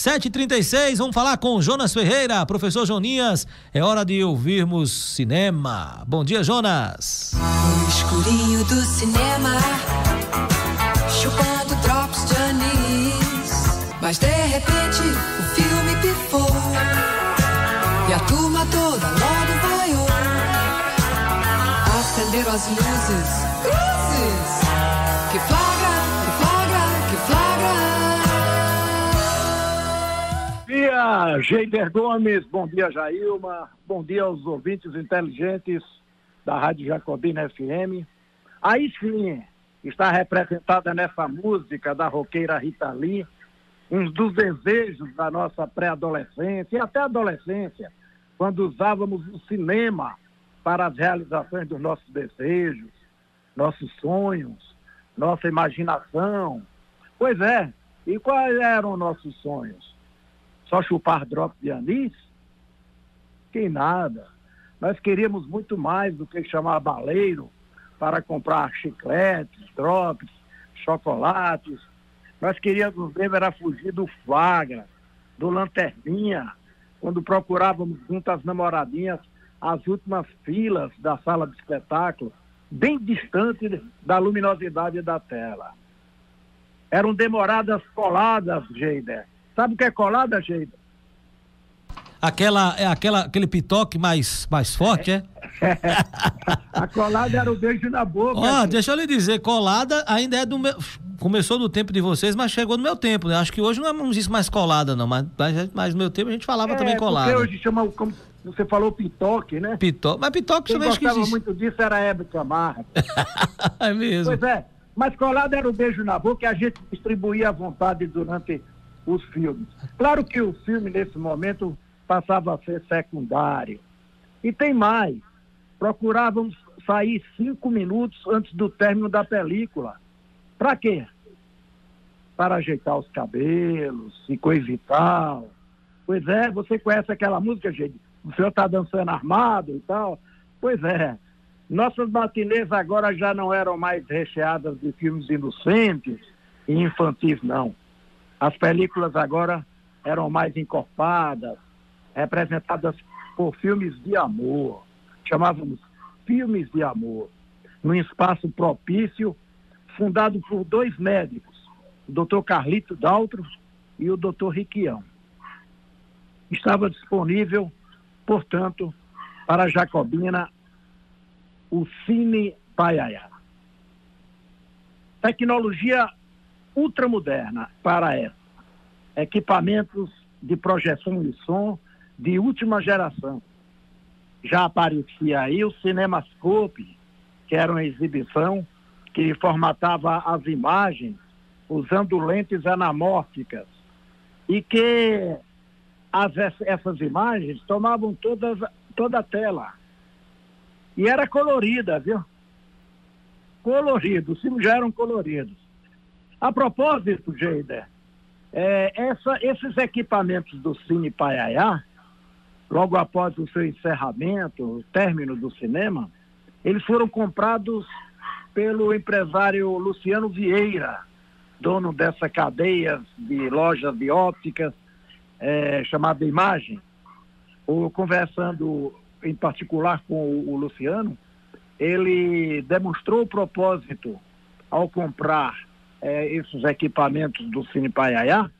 7h36, vamos falar com Jonas Ferreira, professor Joninhas. É hora de ouvirmos cinema. Bom dia, Jonas. No escurinho do cinema, chupando drops de anis. Mas de repente o filme pifou. E a turma toda logo vaiou. Acenderam as luzes, cruzes. Que flagra, dia, Geider Gomes, bom dia, Jailma, bom dia aos ouvintes inteligentes da Rádio Jacobina FM. Aí sim, está representada nessa música da roqueira Rita Lee, um dos desejos da nossa pré-adolescência e até adolescência, quando usávamos o cinema para as realizações dos nossos desejos, nossos sonhos, nossa imaginação. Pois é, e quais eram nossos sonhos? Só chupar drops de anis? Que nada. Nós queríamos muito mais do que chamar baleiro para comprar chicletes, drops, chocolates. Nós queríamos mesmo era fugir do flagra, do lanterninha, quando procurávamos junto às namoradinhas as últimas filas da sala de espetáculo, bem distante da luminosidade da tela. Eram demoradas coladas, Geider. Sabe o que é colada, Geider? Aquela, é aquela, aquele pitoque mais, mais forte, é? A colada era o beijo na boca. Ó, gente. deixa eu lhe dizer, colada ainda é do meu. Começou do tempo de vocês, mas chegou no meu tempo, né? Acho que hoje não existe mais colada, não, mas, mas, mas no meu tempo a gente falava É, também colada. Porque hoje chama, como você falou, pitoque, né? Pitoque, mas pitoque Quem também que gostava existe. muito disso era Hebe Camargo. é mesmo. Pois é, mas colado era o beijo na boca que a gente distribuía à vontade durante os filmes. Claro que o filme, nesse momento, passava a ser secundário. E tem mais. Procurávamos sair cinco minutos antes do término da película. Para quê? Para ajeitar os cabelos e coisa e tal. Pois é, você conhece aquela música, gente? O senhor está dançando armado e tal? Pois é. Nossas matinês agora já não eram mais recheadas de filmes inocentes e infantis, não. As películas agora eram mais encorpadas, representadas por filmes de amor. Chamávamos filmes de amor. Num espaço propício, fundado por dois médicos, o doutor Carlito Daltro e o doutor Riquião. Estava disponível, portanto, para a Jacobina o Cine Paiaiá. Tecnologia ultramoderna para essa. Equipamentos de projeção de som de última geração. Já aparecia aí o Cinemascope, que era uma exibição que formatava as imagens usando lentes anamórficas e que as, essas imagens tomavam todas, toda a tela. E era colorida, viu? Colorido, os filmes já eram coloridos. A propósito, Geider, é, essa, esses equipamentos do Cine Paiaiá, logo após o seu encerramento, o término do cinema, eles foram comprados pelo empresário Luciano Vieira, dono dessa cadeia de lojas de ópticas é, chamada Imagem. O, conversando em particular com o, o Luciano, ele demonstrou o propósito ao comprar é, esses equipamentos do Cine Paiaiá,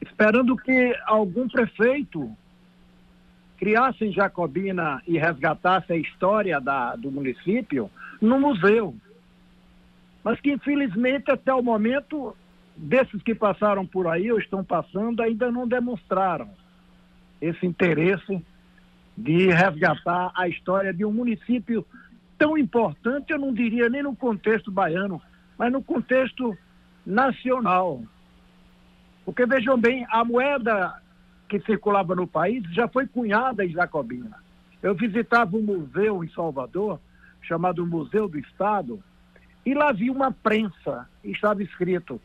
esperando que algum prefeito criasse em Jacobina e resgatasse a história da, do município no museu. Mas que, infelizmente, até o momento, desses que passaram por aí ou estão passando, ainda não demonstraram esse interesse de resgatar a história de um município tão importante, eu não diria nem no contexto baiano, mas no contexto nacional. Porque vejam bem, a moeda que circulava no país já foi cunhada em Jacobina. Eu visitava um museu em Salvador, chamado Museu do Estado, e lá vi uma prensa, e estava escrito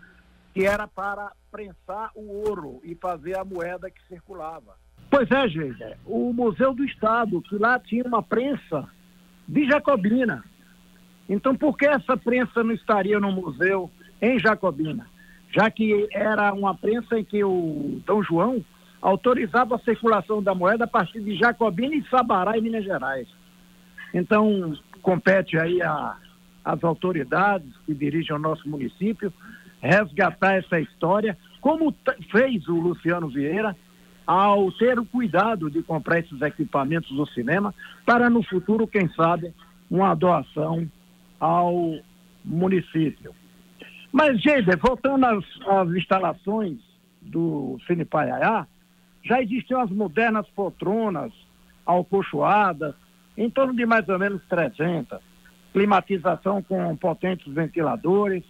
que era para prensar o ouro e fazer a moeda que circulava. Pois é, gente, o Museu do Estado, que lá tinha uma prensa de Jacobina. Então, por que essa prensa não estaria no museu em Jacobina? já que era uma prensa em que o Dom João autorizava a circulação da moeda a partir de Jacobina e Sabará, em Minas Gerais. Então, compete aí as autoridades que dirigem o nosso município resgatar essa história, como fez o Luciano Vieira ao ter o cuidado de comprar esses equipamentos do cinema para no futuro, quem sabe, uma doação ao município. Mas, gente, voltando às, às instalações do Cine Paiaiá, já existiam as modernas poltronas alcochoadas, em torno de mais ou menos 300. Climatização com potentes ventiladores.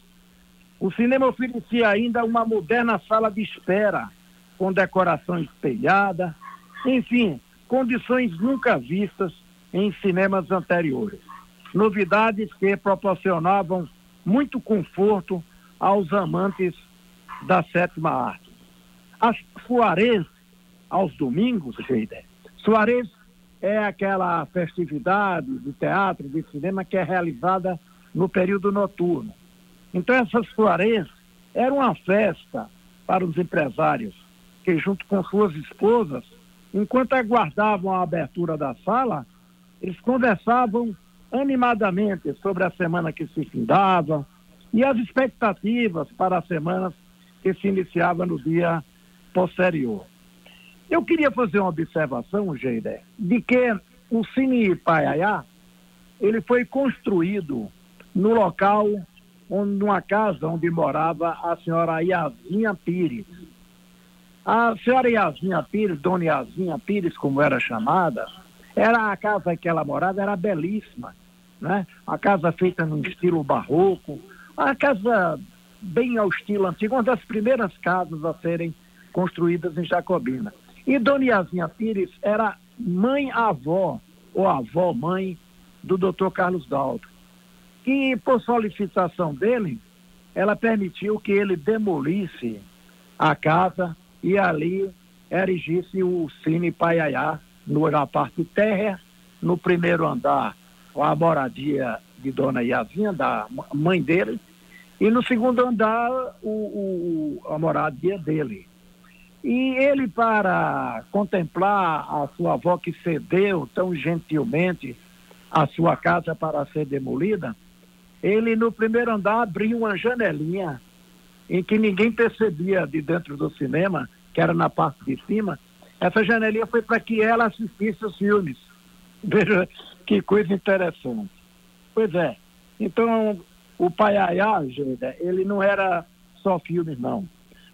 O cinema oferecia ainda uma moderna sala de espera, com decoração espelhada. Enfim, condições nunca vistas em cinemas anteriores. Novidades que proporcionavam muito conforto aos amantes da sétima arte. As soarés aos domingos, Geide, soarés é aquela festividade de teatro, de cinema que é realizada no período noturno. Então essas soarés eram uma festa para os empresários que junto com suas esposas, enquanto aguardavam a abertura da sala, eles conversavam animadamente sobre a semana que se findava e as expectativas para as semanas que se iniciava no dia posterior. Eu queria fazer uma observação, Geide, de que o Cine Paiaiá, ele foi construído no local, onde, numa casa onde morava a senhora Iazinha Pires. A senhora Iazinha Pires, Dona Iazinha Pires, como era chamada, era a casa que ela morava, era belíssima, né? A casa feita no estilo barroco, a casa bem ao estilo antigo, uma das primeiras casas a serem construídas em Jacobina. E Dona Iazinha Pires era mãe-avó, ou avó-mãe, do doutor Carlos Dalto. E, por solicitação dele, ela permitiu que ele demolisse a casa e ali erigisse o Cine Paiaiá na parte terra, no primeiro andar, a moradia de Dona Iazinha, da mãe dele, e no segundo andar, o, o, a moradia dele. E ele, para contemplar a sua avó que cedeu tão gentilmente a sua casa para ser demolida, ele no primeiro andar abriu uma janelinha em que ninguém percebia de dentro do cinema, que era na parte de cima. Essa janelinha foi para que ela assistisse os filmes. Veja que coisa interessante. Pois é. Então, o Paiaiá, ele não era só filmes, não.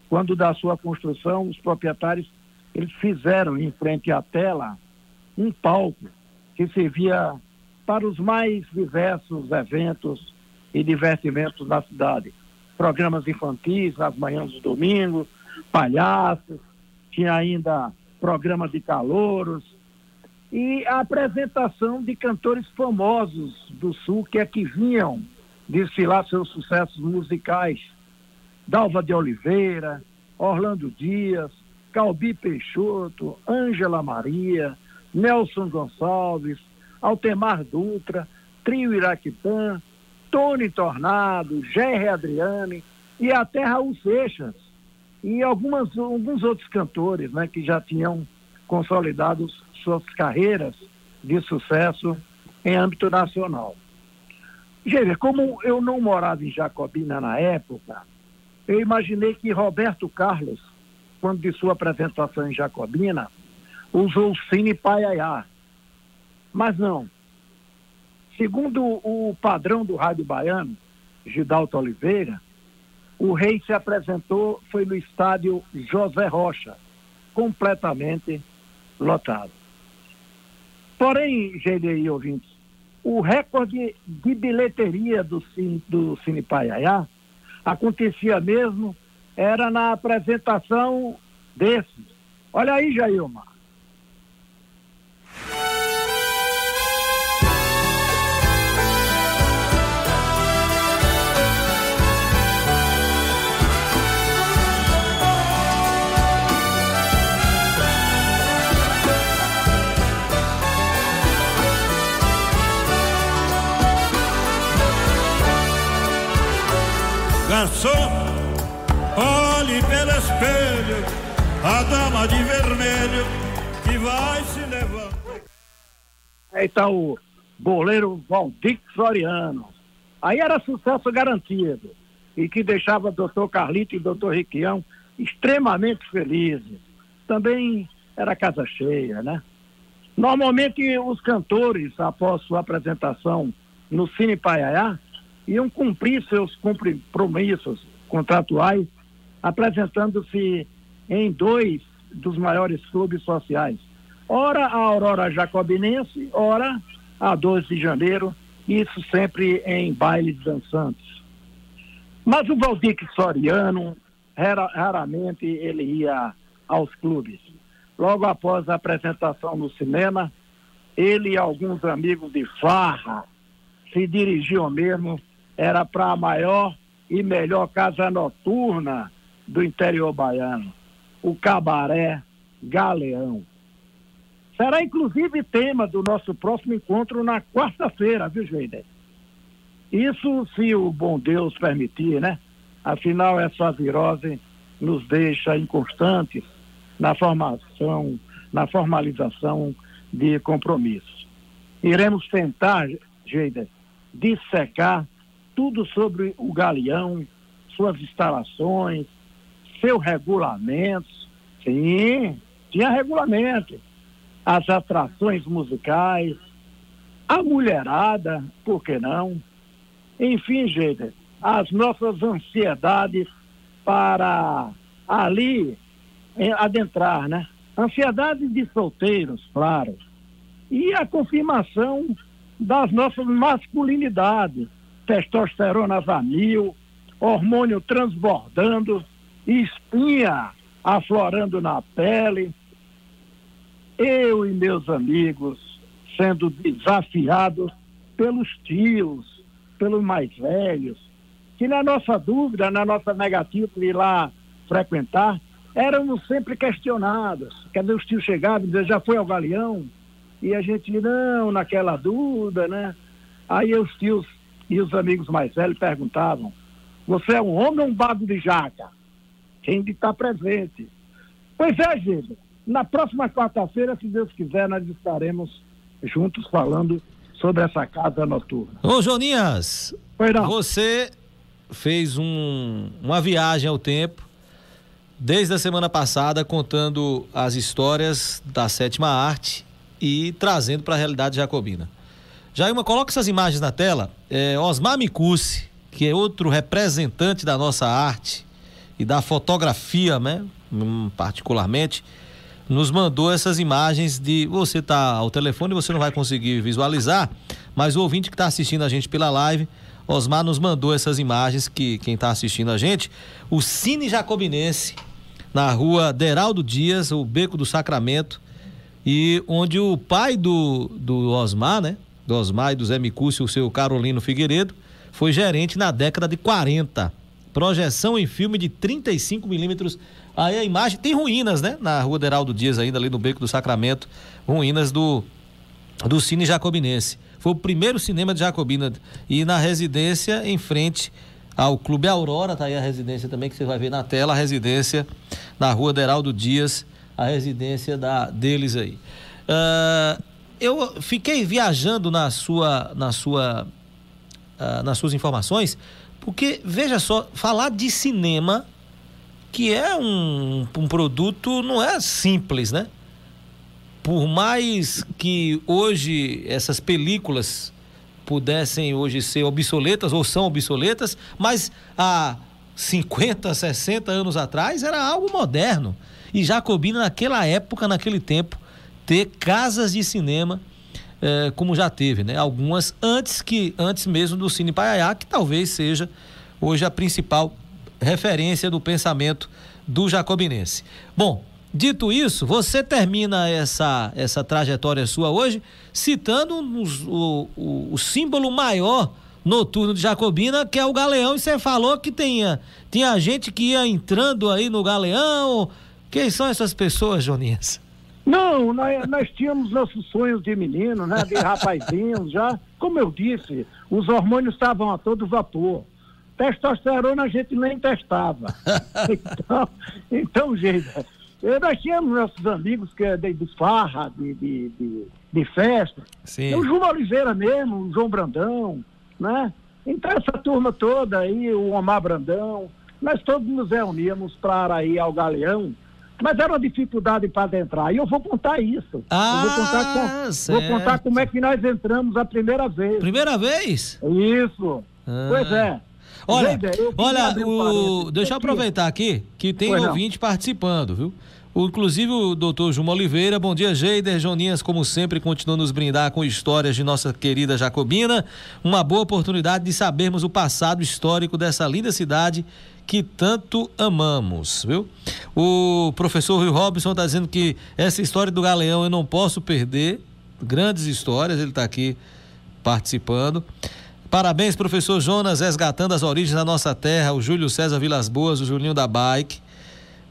Quando da sua construção, os proprietários eles fizeram em frente à tela um palco que servia para os mais diversos eventos e divertimentos da cidade. Programas infantis nas manhãs do domingo, palhaços, tinha ainda programas de calouros e a apresentação de cantores famosos do Sul que é que vinham desfilar seus sucessos musicais. Dalva de Oliveira, Orlando Dias, Calbi Peixoto, Ângela Maria, Nelson Gonçalves, Altemar Dutra, Trio Iraquitã, Tony Tornado, Gerry Adriane e até Raul Seixas. E algumas, alguns outros cantores né, que já tinham consolidado suas carreiras de sucesso em âmbito nacional. Gente, como eu não morava em Jacobina na época, eu imaginei que Roberto Carlos, quando de sua apresentação em Jacobina, usou o Cine Paiaiá. Mas não. Segundo o padrão do rádio baiano, Gidalto Oliveira, o rei se apresentou, foi no estádio José Rocha, completamente lotado. Porém, GDI ouvintes, o recorde de bilheteria do do Cine Paiaiá acontecia mesmo, era na apresentação desses. Olha aí, Jailma. Garçom, espelho, a dama de vermelho que vai se levando. Aí está o goleiro Valdir Floriano. Aí era sucesso garantido. E que deixava o doutor Carlito e o doutor Riquião extremamente felizes. Também era casa cheia, né? Normalmente os cantores, após sua apresentação no Cine Paiaiá, iam cumprir seus compromissos contratuais, apresentando-se em dois dos maiores clubes sociais. Ora a Aurora Jacobinense, ora a 12 de janeiro, isso sempre em bailes dançantes. Mas o Valdir Soriano, raramente ele ia aos clubes. Logo após a apresentação no cinema, ele e alguns amigos de farra se dirigiam mesmo, era para a maior e melhor casa noturna do interior baiano, o Cabaré Galeão. Será inclusive tema do nosso próximo encontro na quarta-feira, viu, Joide? Isso se o bom Deus permitir, né? Afinal, essa virose nos deixa inconstantes na formação, na formalização de compromissos. Iremos tentar, Geida, dissecar tudo sobre o galeão, suas instalações, seu regulamento. Sim, tinha regulamento as atrações musicais, a mulherada, por que não? Enfim, gente, as nossas ansiedades para ali adentrar, né? Ansiedade de solteiros, claro. E a confirmação das nossas masculinidades, testosterona a mil, hormônio transbordando, espinha aflorando na pele, eu e meus amigos sendo desafiados pelos tios, pelos mais velhos, que na nossa dúvida, na nossa negativa de ir lá frequentar, éramos sempre questionados. Quer dizer, os tios chegavam e diziam, já foi ao Galeão? E a gente, não, naquela dúvida, né? Aí os tios e os amigos mais velhos perguntavam, você é um homem ou um bago de jaca? Quem está presente? Pois é, gente, na próxima quarta-feira, se Deus quiser, nós estaremos juntos falando sobre essa casa noturna. Ô, Joninhas, você fez um, uma viagem ao tempo desde a semana passada contando as histórias da sétima arte e trazendo para a realidade jacobina. Jailma, coloca essas imagens na tela. É, Osmar Micucci, que é outro representante da nossa arte e da fotografia, né, particularmente, nos mandou essas imagens de você tá ao telefone você não vai conseguir visualizar, mas o ouvinte que está assistindo a gente pela live, Osmar nos mandou essas imagens que quem está assistindo a gente, o Cine Jacobinense na rua Deraldo Dias, o Beco do Sacramento, e onde o pai do, do Osmar, né? Do Osmar e do Zé Micúcio, o seu Carolino Figueiredo, foi gerente na década de 40. Projeção em filme de 35 milímetros Aí a imagem tem ruínas, né? Na rua Deraldo Dias, ainda ali no Beco do Sacramento, ruínas do, do Cine Jacobinense. Foi o primeiro cinema de Jacobina. E na residência, em frente ao Clube Aurora, tá aí a residência também, que você vai ver na tela, a residência na rua Deraldo Dias, a residência da, deles aí. Uh, eu fiquei viajando na sua, na sua, uh, nas suas informações, porque, veja só, falar de cinema que é um, um produto, não é simples, né? Por mais que hoje essas películas pudessem hoje ser obsoletas ou são obsoletas, mas há 50, 60 anos atrás era algo moderno. E Jacobina, naquela época, naquele tempo, ter casas de cinema eh, como já teve, né? Algumas antes que antes mesmo do Cine Paiaiá, que talvez seja hoje a principal referência do pensamento do jacobinense. Bom, dito isso, você termina essa, essa trajetória sua hoje citando o, o, o símbolo maior noturno de Jacobina, que é o Galeão, e você falou que tinha, tinha gente que ia entrando aí no Galeão. Quem são essas pessoas, Joninhas? Não, nós, nós tínhamos nossos sonhos de menino, né? De rapazinhos já. Como eu disse, os hormônios estavam a todo vapor. Testosterona a gente nem testava. então, então, gente, nós tínhamos nossos amigos que é de, de farra, de, de, de, de festa. Sim. O João Oliveira mesmo, o João Brandão, né? Então essa turma toda aí, o Omar Brandão, nós todos nos reuníamos para ir ao Galeão, mas era uma dificuldade para entrar. E eu vou contar isso. Ah, eu vou contar, com, vou contar como é que nós entramos a primeira vez. Primeira vez? Isso. Ah. Pois é. Olha, olha, o... deixa eu aproveitar aqui que tem pois ouvinte não. participando, viu? Inclusive o doutor Juma Oliveira, bom dia, Geider. Joninhas, como sempre, continua nos brindar com histórias de nossa querida Jacobina. Uma boa oportunidade de sabermos o passado histórico dessa linda cidade que tanto amamos, viu? O professor Rui Robson está dizendo que essa história do Galeão eu não posso perder. Grandes histórias, ele está aqui participando. Parabéns, professor Jonas, resgatando as origens da nossa terra, o Júlio César Vilas Boas, o Julinho da Bike.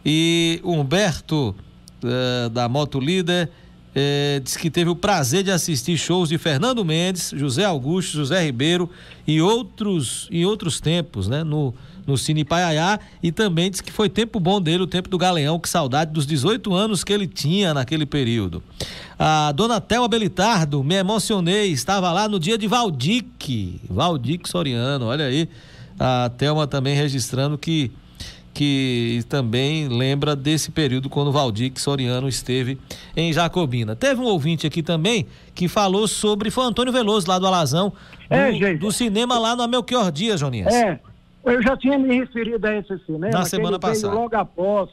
E Humberto, uh, da Moto Líder, eh, diz que teve o prazer de assistir shows de Fernando Mendes, José Augusto, José Ribeiro e outros em outros tempos, né? No, no Cine Paiaiá e também diz que foi tempo bom dele, o tempo do Galeão, que saudade dos 18 anos que ele tinha naquele período. A dona Thelma Belitardo, me emocionei, estava lá no dia de Valdique, Valdique Soriano, olha aí. A Thelma também registrando que que também lembra desse período quando Valdir Soriano esteve em Jacobina. Teve um ouvinte aqui também que falou sobre, foi Antônio Veloso lá do Alazão, do, é, do cinema lá no Melchior Dias, Joninhas. É, eu já tinha me referido a esse cinema. Na semana passada. logo após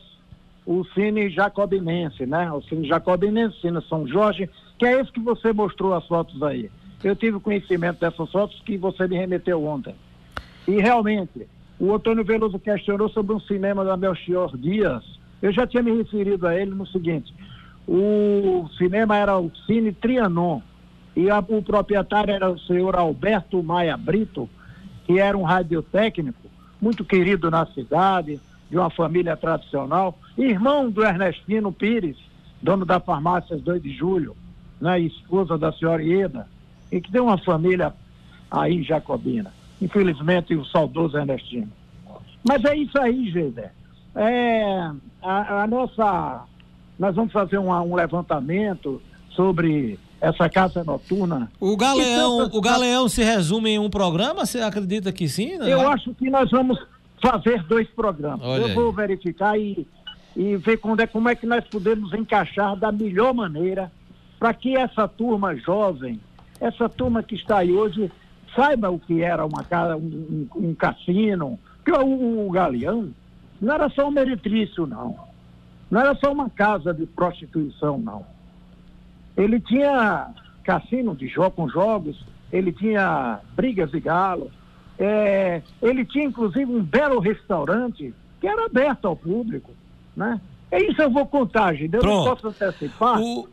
o Cine Jacobinense, né? O Cine Jacobinense, Cine São Jorge, que é esse que você mostrou as fotos aí. Eu tive conhecimento dessas fotos que você me remeteu ontem. E realmente, o Antônio Veloso questionou sobre um cinema da Melchior Dias. Eu já tinha me referido a ele no seguinte: o cinema era o Cine Trianon e a, o proprietário era o senhor Alberto Maia Brito, que era um radiotécnico muito querido na cidade, de uma família tradicional, irmão do Ernestino Pires, dono da farmácia 2 de Julho, né, esposa da senhora Ieda, e que tem uma família aí Jacobina infelizmente, o saudoso Ernestino. Mas é isso aí, Geider. É, a, a, nossa. Nós vamos fazer um, um levantamento sobre essa casa noturna. O Galeão, o Galeão se resume em um programa? Você acredita que sim? Eu é? acho que nós vamos fazer dois programas. Olha Eu aí. vou verificar e, e ver quando é, como é que nós podemos encaixar da melhor maneira para que essa turma jovem, essa turma que está aí hoje, saiba o que era uma casa, um, um, um cassino, que o, o, Galeão não era só um meretrício, não. Não era só uma casa de prostituição, não. Ele tinha cassino de jogo com jogos, ele tinha brigas de galo, é, ele tinha inclusive um belo restaurante que era aberto ao público, né? É isso eu vou contar, gente. Eu Pronto. não posso antecipar, o...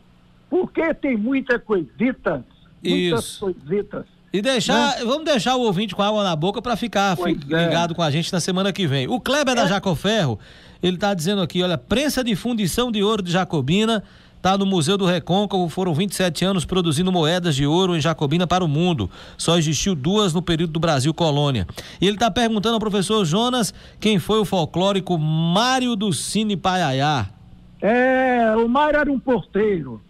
porque tem muita coisitas, muitas isso. coisitas e deixar, né? vamos deixar o ouvinte com água na boca para ficar pois é. ligado é. com a gente na semana que vem. O Kleber é. da Jacoferro, ele tá dizendo aqui, olha, prensa de fundição de ouro de Jacobina, tá no Museu do Recôncavo, foram 27 anos produzindo moedas de ouro em Jacobina para o mundo. Só existiu duas no período do Brasil colônia. E ele tá perguntando ao professor Jonas quem foi o folclórico Mário do Cine Paiaiá. É, o Mário era um porteiro.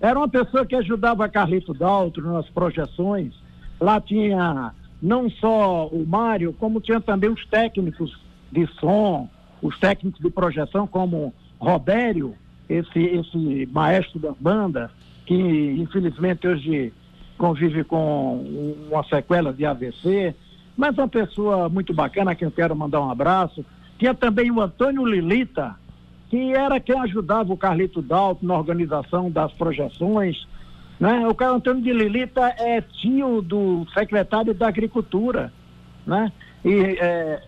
Era uma pessoa que ajudava Carlito Daltro nas projeções Lá tinha não só o Mário, como tinha também os técnicos de som, os técnicos de projeção, como Robério, esse, esse maestro da banda, que infelizmente hoje convive com uma sequela de AVC, mas uma pessoa muito bacana, a quem eu quero mandar um abraço. Tinha também o Antônio Lilita, que era quem ajudava o Carlito Dalto na organização das projeções, né? O Caio Antônio de Lilita é tio do secretário da Agricultura, né? E é,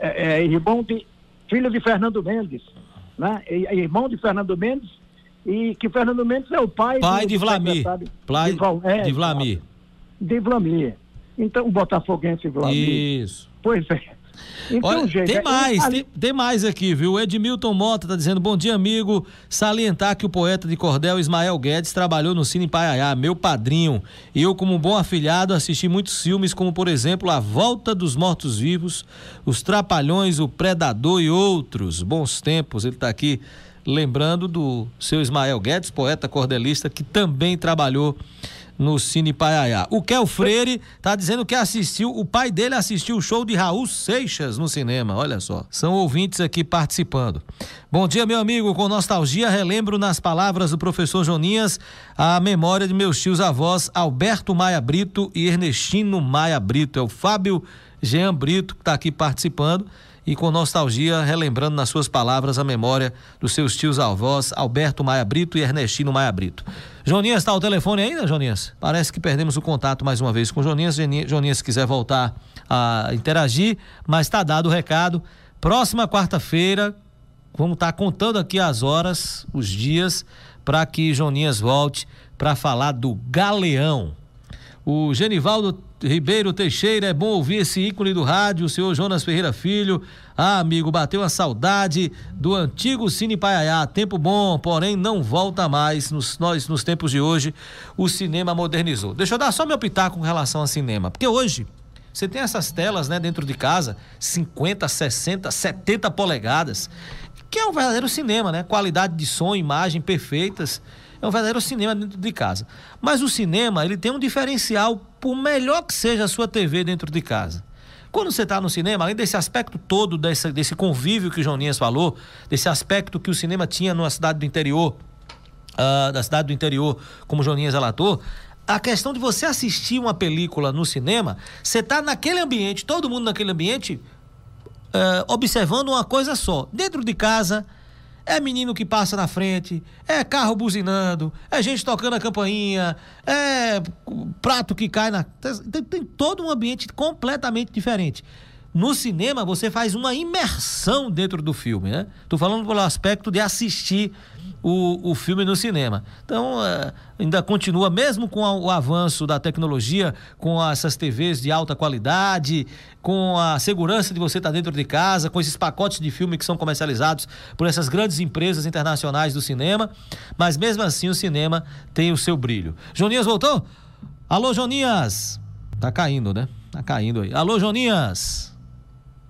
é, é irmão de, filho de Fernando Mendes, né? Irmão de Fernando Mendes e que Fernando Mendes é o pai, pai do, de Vlamir. Pai de, Val, é, de Vlamir. De Vlamir. Então, o botafoguense Vlamir. Isso. Pois é. Então, Olha, gente, tem é, mais, tem, tem, mais aqui, viu? Edmilton Mota tá dizendo, bom dia, amigo. Salientar que o poeta de cordel Ismael Guedes trabalhou no Cine Paiaiá, meu padrinho. E eu, como bom afilhado, assisti muitos filmes, como, por exemplo, A Volta dos Mortos-Vivos, Os Trapalhões, O Predador e outros. Bons tempos, ele tá aqui lembrando do seu Ismael Guedes, poeta cordelista, que também trabalhou no Cine Paiaiá. O Kel Freire tá dizendo que assistiu, o pai dele assistiu o show de Raul Seixas no cinema, olha só. São ouvintes aqui participando. Bom dia, meu amigo, com nostalgia relembro nas palavras do professor Joninhas a memória de meus tios avós Alberto Maia Brito e Ernestino Maia Brito. É o Fábio Jean Brito que está aqui participando e com nostalgia relembrando nas suas palavras a memória dos seus tios avós Alberto Maia Brito e Ernestino Maia Brito. Joninhas, está ao telefone ainda, Joninhas? Parece que perdemos o contato mais uma vez com Joninhas. Joninhas, se quiser voltar a interagir, mas está dado o recado. Próxima quarta-feira, vamos estar tá contando aqui as horas, os dias, para que Joninhas volte para falar do Galeão. O Genivaldo Ribeiro Teixeira, é bom ouvir esse ícone do rádio, o senhor Jonas Ferreira Filho. Ah, amigo, bateu a saudade do antigo Cine Paiaiá. Tempo bom, porém não volta mais. Nos, nós, nos tempos de hoje, o cinema modernizou. Deixa eu dar só meu pitaco com relação ao cinema, porque hoje você tem essas telas, né, dentro de casa, 50, 60, 70 polegadas, que é um verdadeiro cinema, né? Qualidade de som, imagem perfeitas é um verdadeiro cinema dentro de casa. Mas o cinema, ele tem um diferencial, por melhor que seja a sua TV dentro de casa. Quando você está no cinema, além desse aspecto todo, desse, desse convívio que o Joninhas falou, desse aspecto que o cinema tinha numa cidade do interior, uh, da cidade do interior, como o Joninhas relatou, a questão de você assistir uma película no cinema, você está naquele ambiente, todo mundo naquele ambiente, uh, observando uma coisa só. Dentro de casa, é menino que passa na frente, é carro buzinando, é gente tocando a campainha, é prato que cai na. Tem, tem todo um ambiente completamente diferente. No cinema, você faz uma imersão dentro do filme, né? Tô falando pelo aspecto de assistir o, o filme no cinema. Então, uh, ainda continua, mesmo com o avanço da tecnologia, com essas TVs de alta qualidade, com a segurança de você estar dentro de casa, com esses pacotes de filme que são comercializados por essas grandes empresas internacionais do cinema, mas mesmo assim o cinema tem o seu brilho. Joninhas voltou? Alô, Joninhas! Tá caindo, né? Tá caindo aí. Alô, Joninhas!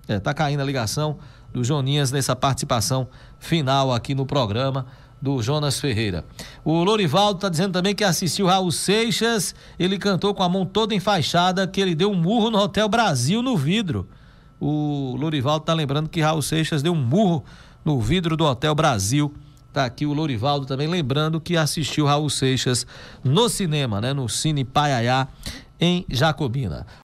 É, tá caindo a ligação do Joninhas nessa participação final aqui no programa do Jonas Ferreira. O Lorivaldo está dizendo também que assistiu Raul Seixas, ele cantou com a mão toda enfaixada que ele deu um murro no Hotel Brasil no vidro. O Lorivaldo está lembrando que Raul Seixas deu um murro no vidro do Hotel Brasil. Tá aqui o Lorivaldo também lembrando que assistiu Raul Seixas no cinema, né, no Cine Paiaiá em Jacobina.